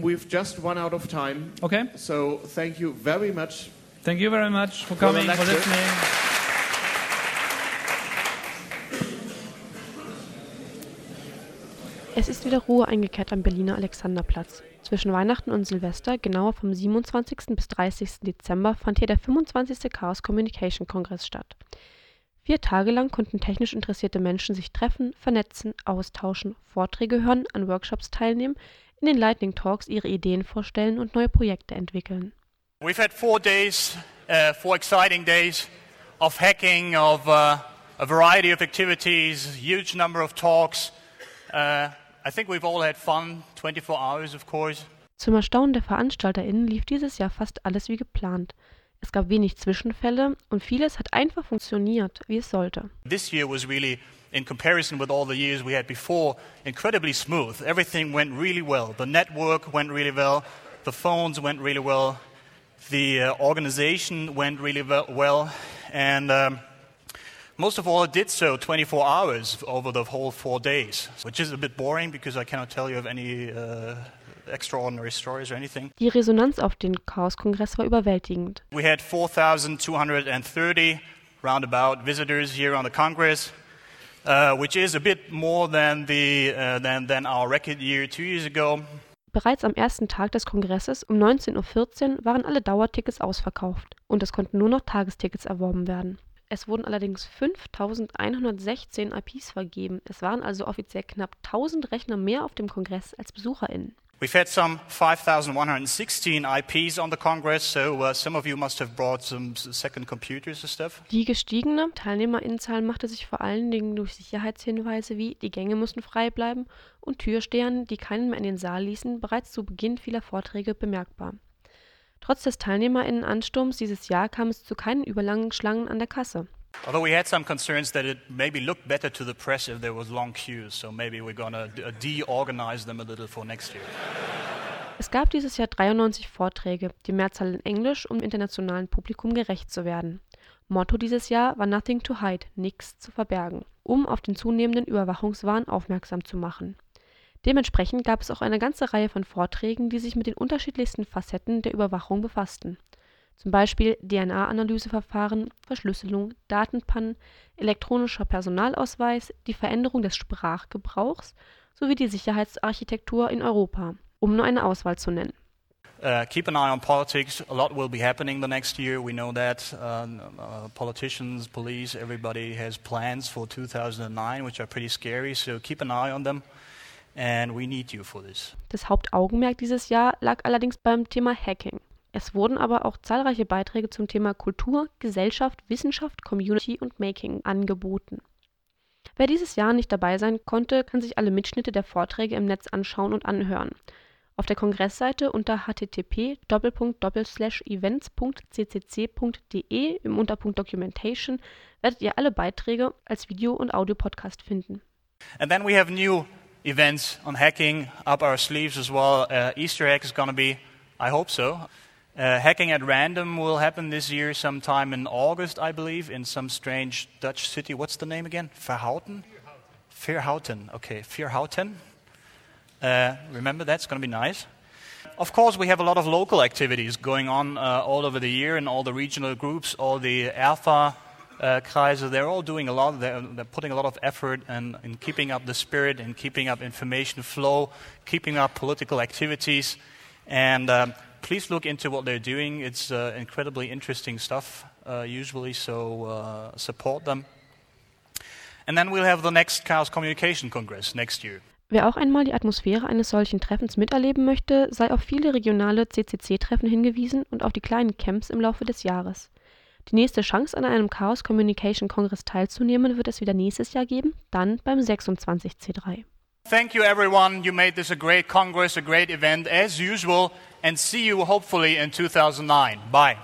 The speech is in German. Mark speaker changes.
Speaker 1: We've just run out of time.
Speaker 2: Okay.
Speaker 1: So thank you very much.
Speaker 2: Thank you very much for coming, for
Speaker 1: lecture.
Speaker 2: listening.
Speaker 3: Es ist wieder Ruhe eingekehrt am Berliner Alexanderplatz. Zwischen Weihnachten und Silvester, genauer vom 27. bis 30. Dezember, fand hier der 25. Chaos Communication Kongress statt. Vier Tage lang konnten technisch interessierte Menschen sich treffen, vernetzen, austauschen, Vorträge hören, an Workshops teilnehmen, in den Lightning Talks ihre Ideen vorstellen und neue Projekte entwickeln.
Speaker 4: We've had four days, uh, four exciting days of hacking, of uh, a variety of activities, huge number of talks. Uh, I think we've all had fun, 24 hours, of course.
Speaker 3: Zum Erstaunen der VeranstalterInnen lief dieses Jahr fast alles wie geplant. Es gab wenig Zwischenfälle und vieles hat einfach funktioniert, wie es sollte.
Speaker 4: This year was really, in comparison with all the years we had before, incredibly smooth. Everything went really well. The network went really well. The phones went really well. The uh, organization went really well. And um, most of all, it did so 24 hours over the whole four days, which is a bit boring because I cannot tell you of any uh, extraordinary stories or anything.
Speaker 3: Die Resonanz auf den Chaos-Kongress war überwältigend.
Speaker 4: We had 4,230 roundabout visitors here on the Congress, which is a bit more than, the, uh, than, than our record year two years ago.
Speaker 3: Bereits am ersten Tag des Kongresses um 19.14 Uhr waren alle Dauertickets ausverkauft und es konnten nur noch Tagestickets erworben werden. Es wurden allerdings 5116 IPs vergeben. Es waren also offiziell knapp 1000 Rechner mehr auf dem Kongress als BesucherInnen.
Speaker 4: We've had some 5,116 IPs on the Congress, so uh, some of you must have brought some second computers and stuff.
Speaker 3: Die gestiegene Teilnehmerinnenzahl machte sich vor allen Dingen durch Sicherheitshinweise wie die Gänge müssen frei bleiben und Türstehern, die keinen mehr in den Saal ließen, bereits zu Beginn vieler Vorträge bemerkbar. Trotz des TeilnehmerInnenansturms dieses Jahr kam es zu keinen überlangen Schlangen an der Kasse.
Speaker 4: Although we had some concerns that it maybe looked better to the press if there was long queues, so maybe we're going to de-organize them a little for next year.
Speaker 3: Es gab dieses Jahr 93 Vorträge, die Mehrzahl in Englisch, um internationalen Publikum gerecht zu werden. Motto dieses Jahr war Nothing to hide, nichts zu verbergen, um auf den zunehmenden Überwachungswahn aufmerksam zu machen. Dementsprechend gab es auch eine ganze Reihe von Vorträgen, die sich mit den unterschiedlichsten Facetten der Überwachung befassten. Zum Beispiel DNA-Analyseverfahren, Verschlüsselung, Datenpannen, elektronischer Personalausweis, die Veränderung des Sprachgebrauchs sowie die Sicherheitsarchitektur in Europa, um nur eine Auswahl zu nennen.
Speaker 4: Uh, keep an eye on politics. A lot will be happening the next year. We know that. Um, uh, politicians, police, everybody has plans for 2009, which are pretty scary. So keep an eye on them. And we need you for this.
Speaker 3: Das Hauptaugenmerk dieses Jahr lag allerdings beim Thema Hacking. Es wurden aber auch zahlreiche Beiträge zum Thema Kultur, Gesellschaft, Wissenschaft, Community und Making angeboten. Wer dieses Jahr nicht dabei sein konnte, kann sich alle Mitschnitte der Vorträge im Netz anschauen und anhören. Auf der Kongressseite unter http://events.ccc.de im Unterpunkt Documentation werdet ihr alle Beiträge als Video- und Audiopodcast finden.
Speaker 4: And then we have new events on hacking up our sleeves as well. Uh, Easter egg is going to be, I hope so. Uh, hacking at random will happen this year sometime in August, I believe, in some strange Dutch city. What's the name again? Verhouten? Vierhouten. Okay, Vierhouten. Uh, remember that's going to be nice. Of course, we have a lot of local activities going on uh, all over the year in all the regional groups, all the Alpha uh, Kreise. They're all doing a lot. They're, they're putting a lot of effort in, in keeping up the spirit and keeping up information flow, keeping up political activities. And um, please look into what they're doing. It's uh, incredibly interesting stuff, uh, usually, so uh, support them. And then we'll have the next Chaos Communication Congress next year.
Speaker 3: Wer auch einmal die Atmosphäre eines solchen Treffens miterleben möchte, sei auf viele regionale CCC-Treffen hingewiesen und auf die kleinen Camps im Laufe des Jahres. Die nächste Chance, an einem Chaos Communication Kongress teilzunehmen, wird es wieder nächstes Jahr geben, dann beim 26C3.
Speaker 4: Thank you, everyone. You made this a great Congress, a great event, as usual, and see you hopefully in 2009. Bye.